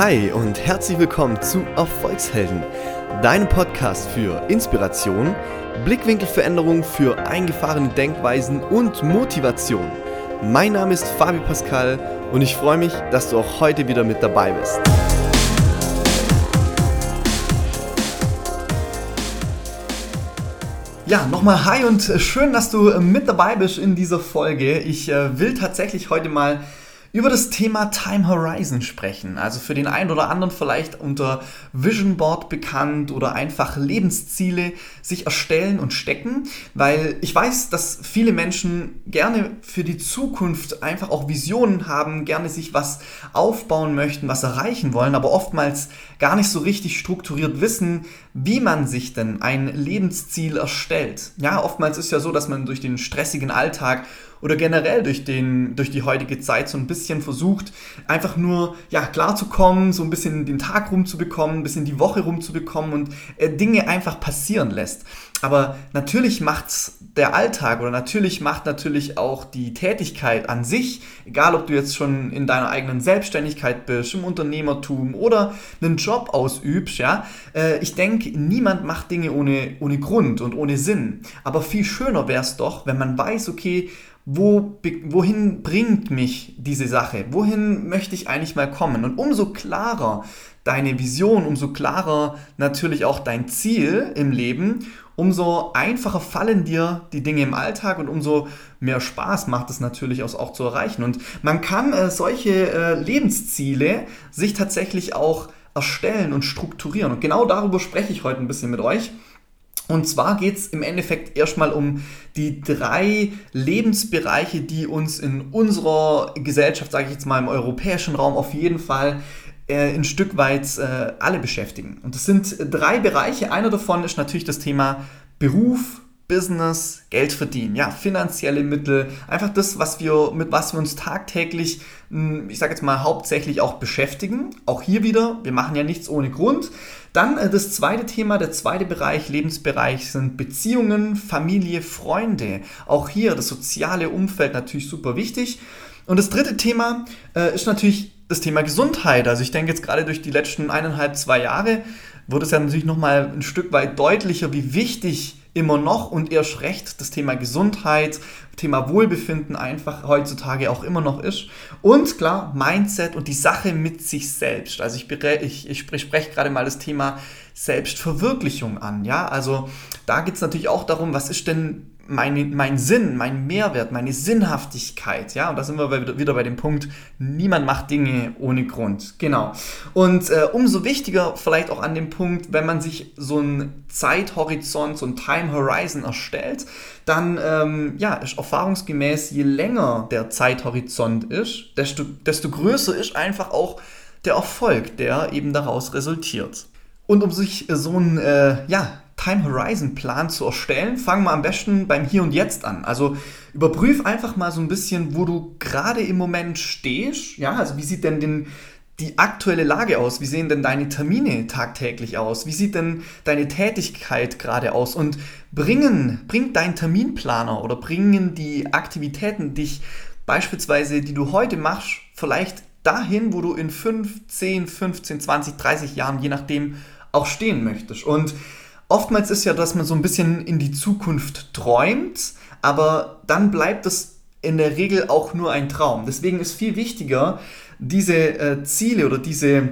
Hi und herzlich willkommen zu Erfolgshelden, deinem Podcast für Inspiration, Blickwinkelveränderung für eingefahrene Denkweisen und Motivation. Mein Name ist Fabi Pascal und ich freue mich, dass du auch heute wieder mit dabei bist. Ja, nochmal hi und schön, dass du mit dabei bist in dieser Folge. Ich äh, will tatsächlich heute mal über das Thema Time Horizon sprechen. Also für den einen oder anderen vielleicht unter Vision Board bekannt oder einfach Lebensziele sich erstellen und stecken, weil ich weiß, dass viele Menschen gerne für die Zukunft einfach auch Visionen haben, gerne sich was aufbauen möchten, was erreichen wollen, aber oftmals gar nicht so richtig strukturiert wissen, wie man sich denn ein Lebensziel erstellt. Ja, oftmals ist ja so, dass man durch den stressigen Alltag oder generell durch, den, durch die heutige Zeit so ein bisschen versucht, einfach nur ja, klarzukommen, so ein bisschen den Tag rumzubekommen, ein bisschen die Woche rumzubekommen und äh, Dinge einfach passieren lässt. Aber natürlich macht's der Alltag oder natürlich macht natürlich auch die Tätigkeit an sich, egal ob du jetzt schon in deiner eigenen Selbstständigkeit bist, im Unternehmertum oder einen Job ausübst, ja, äh, ich denke, niemand macht Dinge ohne, ohne Grund und ohne Sinn. Aber viel schöner wäre es doch, wenn man weiß, okay, wo, wohin bringt mich diese Sache? Wohin möchte ich eigentlich mal kommen? Und umso klarer deine Vision, umso klarer natürlich auch dein Ziel im Leben, umso einfacher fallen dir die Dinge im Alltag und umso mehr Spaß macht es natürlich auch, zu erreichen. Und man kann äh, solche äh, Lebensziele sich tatsächlich auch erstellen und strukturieren. Und genau darüber spreche ich heute ein bisschen mit euch. Und zwar geht es im Endeffekt erstmal um die drei Lebensbereiche, die uns in unserer Gesellschaft, sage ich jetzt mal im europäischen Raum, auf jeden Fall äh, ein Stück weit äh, alle beschäftigen. Und das sind drei Bereiche. Einer davon ist natürlich das Thema Beruf, Business, Geld verdienen, ja, finanzielle Mittel, einfach das, was wir, mit was wir uns tagtäglich, hm, ich sage jetzt mal, hauptsächlich auch beschäftigen. Auch hier wieder, wir machen ja nichts ohne Grund. Dann äh, das zweite Thema, der zweite Bereich, Lebensbereich sind Beziehungen, Familie, Freunde. Auch hier das soziale Umfeld natürlich super wichtig. Und das dritte Thema äh, ist natürlich das Thema Gesundheit. Also ich denke jetzt gerade durch die letzten eineinhalb, zwei Jahre wurde es ja natürlich nochmal ein Stück weit deutlicher, wie wichtig immer noch und erst recht das Thema Gesundheit, Thema Wohlbefinden einfach heutzutage auch immer noch ist. Und klar, Mindset und die Sache mit sich selbst. Also ich, ich, ich spreche gerade mal das Thema Selbstverwirklichung an. Ja, also da geht es natürlich auch darum, was ist denn mein, mein Sinn, mein Mehrwert, meine Sinnhaftigkeit. Ja, und da sind wir wieder bei dem Punkt, niemand macht Dinge ohne Grund. Genau. Und äh, umso wichtiger vielleicht auch an dem Punkt, wenn man sich so einen Zeithorizont, so einen Time Horizon erstellt, dann ähm, ja, ist erfahrungsgemäß, je länger der Zeithorizont ist, desto, desto größer ist einfach auch der Erfolg, der eben daraus resultiert. Und um sich so ein äh, ja, Time Horizon Plan zu erstellen, fangen wir am besten beim Hier und Jetzt an. Also überprüf einfach mal so ein bisschen, wo du gerade im Moment stehst. Ja, also wie sieht denn den, die aktuelle Lage aus? Wie sehen denn deine Termine tagtäglich aus? Wie sieht denn deine Tätigkeit gerade aus? Und bringen, bringt dein Terminplaner oder bringen die Aktivitäten dich beispielsweise, die du heute machst, vielleicht dahin, wo du in 5, 10, 15, 20, 30 Jahren, je nachdem, auch stehen möchtest. Und oftmals ist ja, dass man so ein bisschen in die Zukunft träumt, aber dann bleibt es in der Regel auch nur ein Traum. Deswegen ist viel wichtiger, diese äh, Ziele oder diese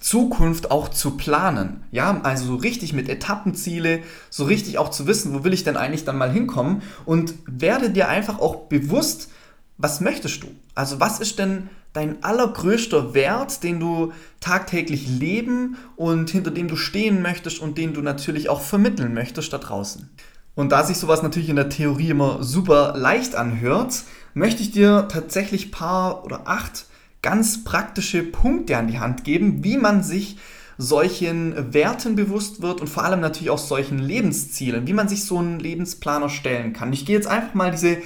Zukunft auch zu planen. Ja, also so richtig mit Etappenziele, so richtig auch zu wissen, wo will ich denn eigentlich dann mal hinkommen und werde dir einfach auch bewusst, was möchtest du? Also was ist denn dein allergrößter Wert, den du tagtäglich leben und hinter dem du stehen möchtest und den du natürlich auch vermitteln möchtest da draußen. Und da sich sowas natürlich in der Theorie immer super leicht anhört, möchte ich dir tatsächlich paar oder acht ganz praktische Punkte an die Hand geben, wie man sich solchen Werten bewusst wird und vor allem natürlich auch solchen Lebenszielen, wie man sich so einen Lebensplan erstellen kann. Ich gehe jetzt einfach mal diese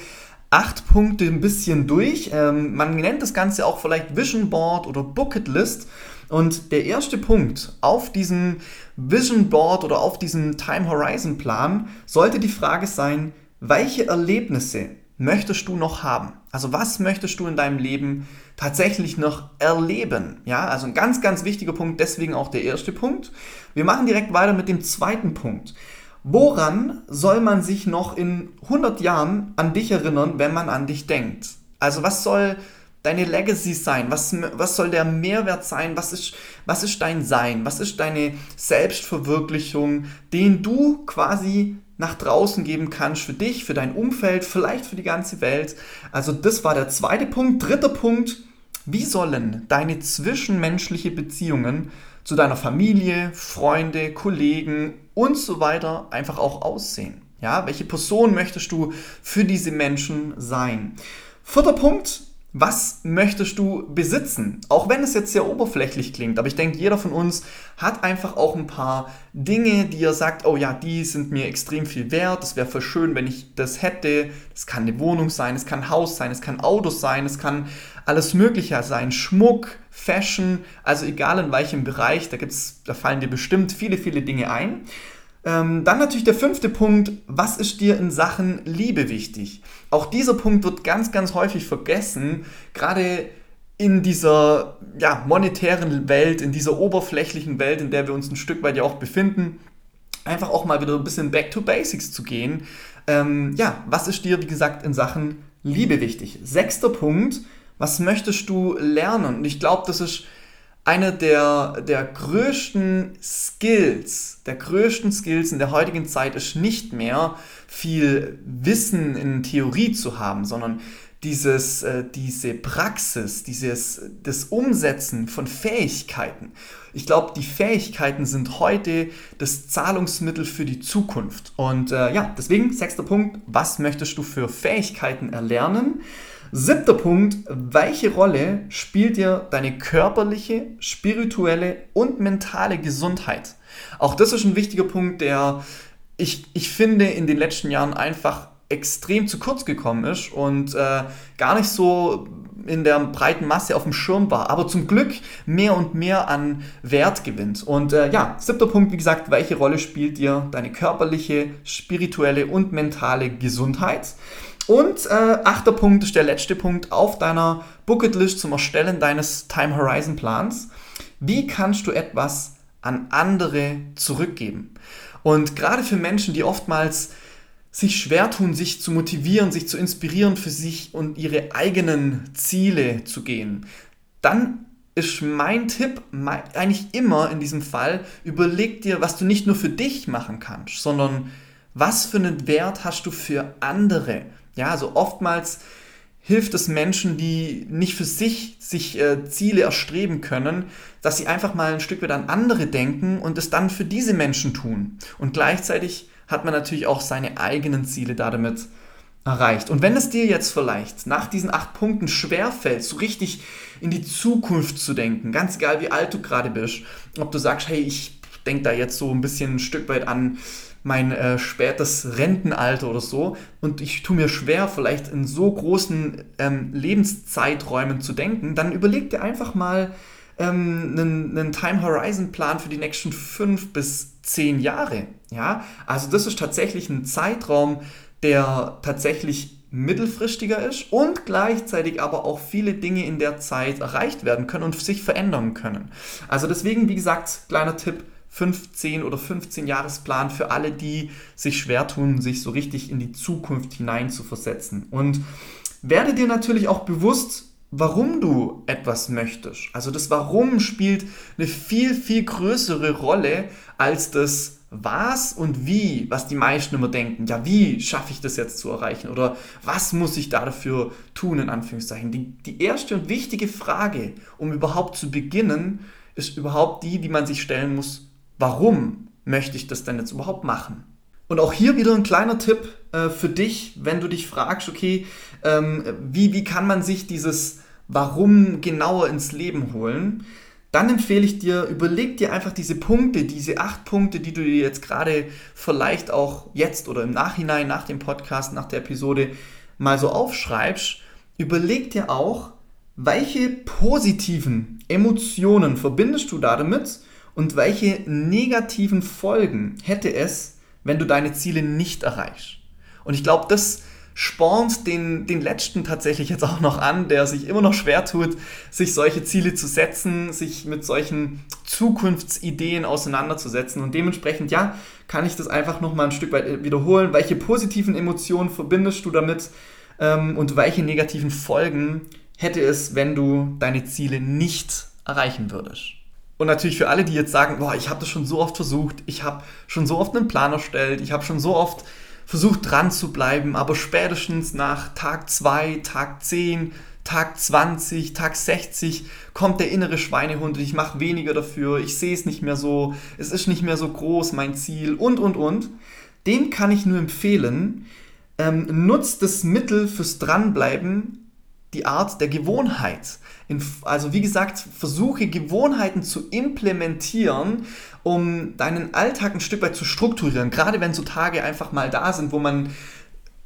acht Punkte ein bisschen durch. Ähm, man nennt das Ganze auch vielleicht Vision Board oder Bucket List. Und der erste Punkt auf diesem Vision Board oder auf diesem Time Horizon Plan sollte die Frage sein, welche Erlebnisse möchtest du noch haben? Also was möchtest du in deinem Leben tatsächlich noch erleben? Ja, also ein ganz, ganz wichtiger Punkt, deswegen auch der erste Punkt. Wir machen direkt weiter mit dem zweiten Punkt. Woran soll man sich noch in 100 Jahren an dich erinnern, wenn man an dich denkt? Also was soll deine Legacy sein? Was, was soll der Mehrwert sein? Was ist, was ist dein Sein? Was ist deine Selbstverwirklichung, den du quasi nach draußen geben kannst für dich, für dein Umfeld, vielleicht für die ganze Welt. Also das war der zweite Punkt. Dritter Punkt, wie sollen deine zwischenmenschliche Beziehungen zu deiner Familie, Freunde, Kollegen und so weiter einfach auch aussehen? Ja, welche Person möchtest du für diese Menschen sein? Vierter Punkt, was möchtest du besitzen? Auch wenn es jetzt sehr oberflächlich klingt, aber ich denke, jeder von uns hat einfach auch ein paar Dinge, die er sagt, oh ja, die sind mir extrem viel wert, das wäre voll schön, wenn ich das hätte. Das kann eine Wohnung sein, es kann ein Haus sein, es kann Autos sein, es kann alles Mögliche sein, Schmuck, Fashion, also egal in welchem Bereich, da, gibt's, da fallen dir bestimmt viele, viele Dinge ein. Ähm, dann natürlich der fünfte Punkt, was ist dir in Sachen Liebe wichtig? Auch dieser Punkt wird ganz, ganz häufig vergessen, gerade in dieser ja, monetären Welt, in dieser oberflächlichen Welt, in der wir uns ein Stück weit ja auch befinden, einfach auch mal wieder ein bisschen back to basics zu gehen. Ähm, ja, was ist dir, wie gesagt, in Sachen Liebe wichtig? Sechster Punkt, was möchtest du lernen? Und ich glaube, das ist einer der, der größten Skills, der größten Skills in der heutigen Zeit ist nicht mehr viel Wissen in Theorie zu haben, sondern dieses, äh, diese Praxis, dieses, das Umsetzen von Fähigkeiten. Ich glaube, die Fähigkeiten sind heute das Zahlungsmittel für die Zukunft. Und äh, ja, deswegen, sechster Punkt, was möchtest du für Fähigkeiten erlernen? Siebter Punkt, welche Rolle spielt dir deine körperliche, spirituelle und mentale Gesundheit? Auch das ist ein wichtiger Punkt, der ich, ich finde in den letzten Jahren einfach extrem zu kurz gekommen ist und äh, gar nicht so in der breiten Masse auf dem Schirm war, aber zum Glück mehr und mehr an Wert gewinnt. Und äh, ja, siebter Punkt, wie gesagt, welche Rolle spielt dir deine körperliche, spirituelle und mentale Gesundheit? Und äh, achter Punkt ist der letzte Punkt auf deiner Bucketlist zum Erstellen deines Time Horizon Plans. Wie kannst du etwas an andere zurückgeben? Und gerade für Menschen, die oftmals sich schwer tun, sich zu motivieren, sich zu inspirieren für sich und ihre eigenen Ziele zu gehen, dann ist mein Tipp eigentlich immer in diesem Fall, überleg dir, was du nicht nur für dich machen kannst, sondern was für einen Wert hast du für andere? Ja, also oftmals hilft es Menschen, die nicht für sich sich äh, Ziele erstreben können, dass sie einfach mal ein Stück weit an andere denken und es dann für diese Menschen tun. Und gleichzeitig hat man natürlich auch seine eigenen Ziele damit erreicht. Und wenn es dir jetzt vielleicht nach diesen acht Punkten schwerfällt, so richtig in die Zukunft zu denken, ganz egal wie alt du gerade bist, ob du sagst, hey, ich denke da jetzt so ein bisschen ein Stück weit an mein äh, spätes Rentenalter oder so. Und ich tue mir schwer, vielleicht in so großen ähm, Lebenszeiträumen zu denken, dann überleg dir einfach mal ähm, einen, einen Time Horizon Plan für die nächsten fünf bis zehn Jahre. Ja, also das ist tatsächlich ein Zeitraum, der tatsächlich mittelfristiger ist und gleichzeitig aber auch viele Dinge in der Zeit erreicht werden können und sich verändern können. Also deswegen, wie gesagt, kleiner Tipp, 15 oder 15 Jahresplan für alle, die sich schwer tun, sich so richtig in die Zukunft hinein zu versetzen. Und werde dir natürlich auch bewusst, warum du etwas möchtest. Also das Warum spielt eine viel, viel größere Rolle als das was und wie, was die meisten immer denken. Ja, wie schaffe ich das jetzt zu erreichen? Oder was muss ich da dafür tun, in Anführungszeichen? Die, die erste und wichtige Frage, um überhaupt zu beginnen, ist überhaupt die, die man sich stellen muss, warum möchte ich das denn jetzt überhaupt machen? Und auch hier wieder ein kleiner Tipp äh, für dich, wenn du dich fragst, okay, ähm, wie, wie kann man sich dieses Warum genauer ins Leben holen? Dann empfehle ich dir, überleg dir einfach diese Punkte, diese acht Punkte, die du dir jetzt gerade vielleicht auch jetzt oder im Nachhinein, nach dem Podcast, nach der Episode mal so aufschreibst. Überleg dir auch, welche positiven Emotionen verbindest du da damit und welche negativen Folgen hätte es, wenn du deine Ziele nicht erreichst? Und ich glaube, das spornt den, den Letzten tatsächlich jetzt auch noch an, der sich immer noch schwer tut, sich solche Ziele zu setzen, sich mit solchen Zukunftsideen auseinanderzusetzen. Und dementsprechend, ja, kann ich das einfach nochmal ein Stück weit äh, wiederholen. Welche positiven Emotionen verbindest du damit ähm, und welche negativen Folgen hätte es, wenn du deine Ziele nicht erreichen würdest? Und natürlich für alle, die jetzt sagen, boah, ich habe das schon so oft versucht, ich habe schon so oft einen Plan erstellt, ich habe schon so oft versucht dran zu bleiben, aber spätestens nach Tag 2, Tag 10, Tag 20, Tag 60 kommt der innere Schweinehund und ich mache weniger dafür, ich sehe es nicht mehr so, es ist nicht mehr so groß, mein Ziel und, und, und. Dem kann ich nur empfehlen, ähm, nutzt das Mittel fürs Dranbleiben die Art der Gewohnheit. Also wie gesagt, versuche Gewohnheiten zu implementieren, um deinen Alltag ein Stück weit zu strukturieren. Gerade wenn so Tage einfach mal da sind, wo man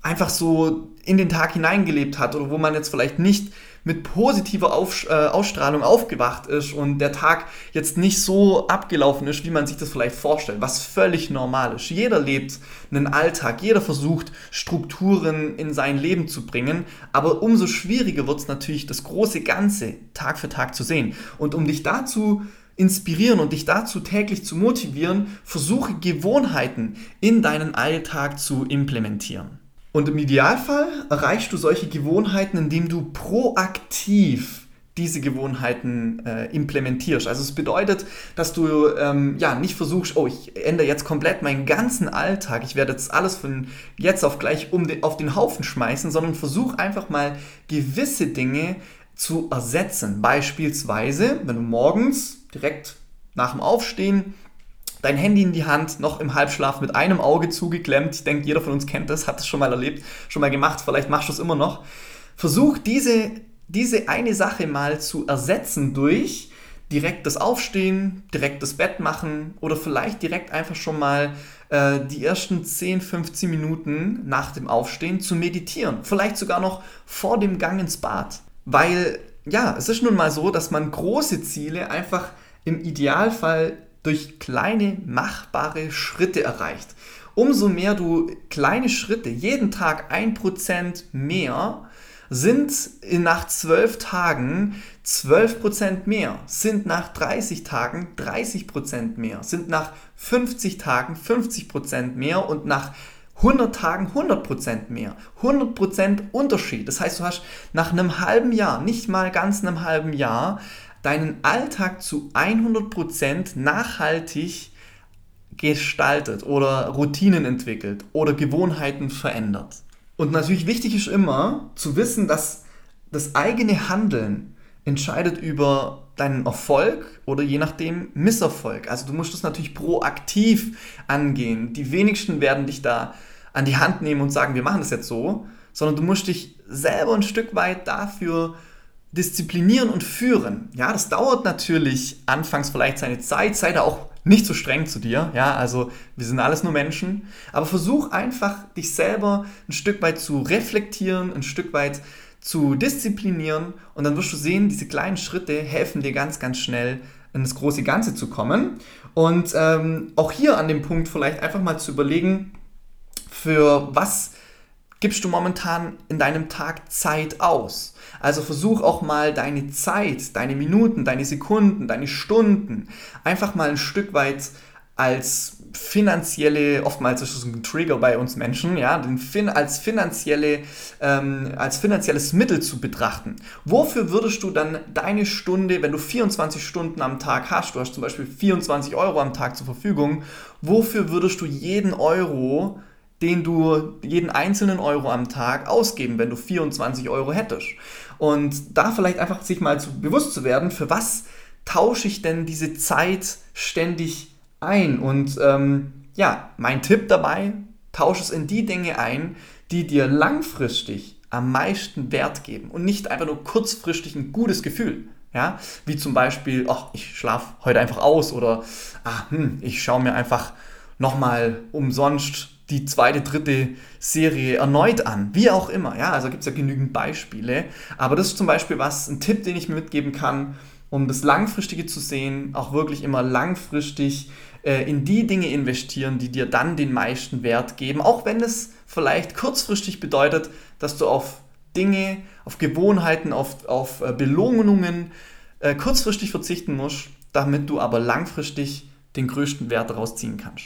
einfach so in den Tag hineingelebt hat oder wo man jetzt vielleicht nicht mit positiver Auf, äh, Ausstrahlung aufgewacht ist und der Tag jetzt nicht so abgelaufen ist, wie man sich das vielleicht vorstellt, was völlig normal ist. Jeder lebt einen Alltag, jeder versucht Strukturen in sein Leben zu bringen, aber umso schwieriger wird es natürlich, das große Ganze Tag für Tag zu sehen. Und um dich dazu inspirieren und dich dazu täglich zu motivieren, versuche Gewohnheiten in deinen Alltag zu implementieren. Und im Idealfall erreichst du solche Gewohnheiten, indem du proaktiv diese Gewohnheiten äh, implementierst. Also es bedeutet, dass du ähm, ja nicht versuchst, oh, ich ändere jetzt komplett meinen ganzen Alltag, ich werde jetzt alles von jetzt auf gleich um den, auf den Haufen schmeißen, sondern versuch einfach mal gewisse Dinge zu ersetzen. Beispielsweise, wenn du morgens direkt nach dem Aufstehen dein Handy in die Hand, noch im Halbschlaf mit einem Auge zugeklemmt. Ich denke, jeder von uns kennt das, hat das schon mal erlebt, schon mal gemacht, vielleicht machst du es immer noch. Versuch diese, diese eine Sache mal zu ersetzen durch direkt das Aufstehen, direkt das Bett machen oder vielleicht direkt einfach schon mal äh, die ersten 10, 15 Minuten nach dem Aufstehen zu meditieren. Vielleicht sogar noch vor dem Gang ins Bad. Weil, ja, es ist nun mal so, dass man große Ziele einfach im Idealfall durch kleine machbare Schritte erreicht. Umso mehr du kleine Schritte, jeden Tag ein Prozent mehr, sind nach 12 Tagen 12% mehr, sind nach 30 Tagen 30% mehr, sind nach 50 Tagen 50% mehr und nach 100 Tagen 100% mehr. 100% Unterschied. Das heißt, du hast nach einem halben Jahr, nicht mal ganz einem halben Jahr, deinen Alltag zu 100% nachhaltig gestaltet oder Routinen entwickelt oder Gewohnheiten verändert. Und natürlich wichtig ist immer zu wissen, dass das eigene Handeln entscheidet über deinen Erfolg oder je nachdem Misserfolg. Also du musst das natürlich proaktiv angehen. Die wenigsten werden dich da an die Hand nehmen und sagen, wir machen das jetzt so, sondern du musst dich selber ein Stück weit dafür disziplinieren und führen. Ja, das dauert natürlich anfangs vielleicht seine Zeit, sei da auch nicht so streng zu dir, ja, also wir sind alles nur Menschen, aber versuch einfach dich selber ein Stück weit zu reflektieren, ein Stück weit zu disziplinieren und dann wirst du sehen, diese kleinen Schritte helfen dir ganz, ganz schnell in das große Ganze zu kommen. Und ähm, auch hier an dem Punkt vielleicht einfach mal zu überlegen, für was gibst du momentan in deinem Tag Zeit aus? Also versuch auch mal deine Zeit, deine Minuten, deine Sekunden, deine Stunden einfach mal ein Stück weit als finanzielle, oftmals ist das ein Trigger bei uns Menschen, ja, den fin als finanzielle, ähm, als finanzielles Mittel zu betrachten. Wofür würdest du dann deine Stunde, wenn du 24 Stunden am Tag hast, du hast zum Beispiel 24 Euro am Tag zur Verfügung, wofür würdest du jeden Euro den du jeden einzelnen Euro am Tag ausgeben, wenn du 24 Euro hättest. Und da vielleicht einfach sich mal zu, bewusst zu werden, für was tausche ich denn diese Zeit ständig ein? Und ähm, ja, mein Tipp dabei, tausche es in die Dinge ein, die dir langfristig am meisten Wert geben und nicht einfach nur kurzfristig ein gutes Gefühl. Ja, wie zum Beispiel, ach, ich schlafe heute einfach aus oder ah, hm, ich schaue mir einfach nochmal umsonst die zweite, dritte Serie erneut an. Wie auch immer. Ja, also gibt es ja genügend Beispiele. Aber das ist zum Beispiel was, ein Tipp, den ich mir mitgeben kann. um das Langfristige zu sehen, auch wirklich immer langfristig äh, in die Dinge investieren, die dir dann den meisten Wert geben, auch wenn es vielleicht kurzfristig bedeutet, dass du auf Dinge, auf Gewohnheiten, auf, auf äh, Belohnungen äh, kurzfristig verzichten musst, damit du aber langfristig den größten Wert daraus ziehen kannst.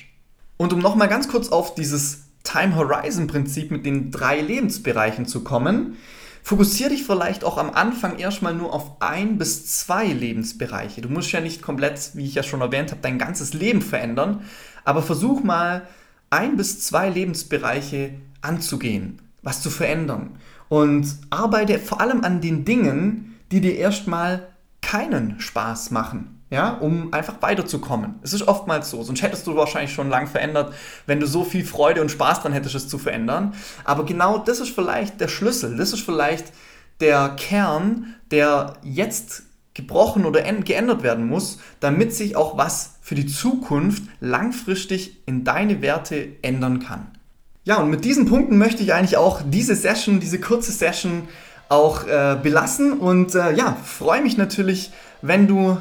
Und um nochmal ganz kurz auf dieses Time Horizon Prinzip mit den drei Lebensbereichen zu kommen, fokussiere dich vielleicht auch am Anfang erstmal nur auf ein bis zwei Lebensbereiche. Du musst ja nicht komplett, wie ich ja schon erwähnt habe, dein ganzes Leben verändern, aber versuch mal ein bis zwei Lebensbereiche anzugehen, was zu verändern und arbeite vor allem an den Dingen, die dir erstmal keinen Spaß machen ja, um einfach weiterzukommen. Es ist oftmals so, sonst hättest du wahrscheinlich schon lang verändert, wenn du so viel Freude und Spaß dran hättest, es zu verändern. Aber genau das ist vielleicht der Schlüssel, das ist vielleicht der Kern, der jetzt gebrochen oder geändert werden muss, damit sich auch was für die Zukunft langfristig in deine Werte ändern kann. Ja, und mit diesen Punkten möchte ich eigentlich auch diese Session, diese kurze Session auch äh, belassen und äh, ja, freue mich natürlich, wenn du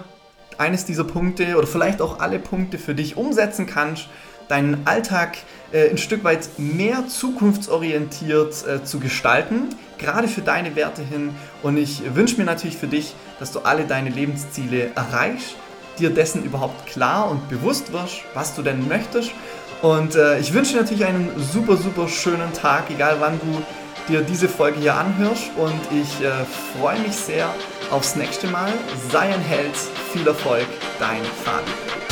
eines dieser Punkte oder vielleicht auch alle Punkte für dich umsetzen kannst, deinen Alltag äh, ein Stück weit mehr zukunftsorientiert äh, zu gestalten, gerade für deine Werte hin. Und ich wünsche mir natürlich für dich, dass du alle deine Lebensziele erreichst, dir dessen überhaupt klar und bewusst wirst, was du denn möchtest. Und äh, ich wünsche dir natürlich einen super, super schönen Tag, egal wann du dir diese Folge hier anhörst. Und ich äh, freue mich sehr aufs nächste Mal. Sei ein Held, viel Erfolg, dein Fabi.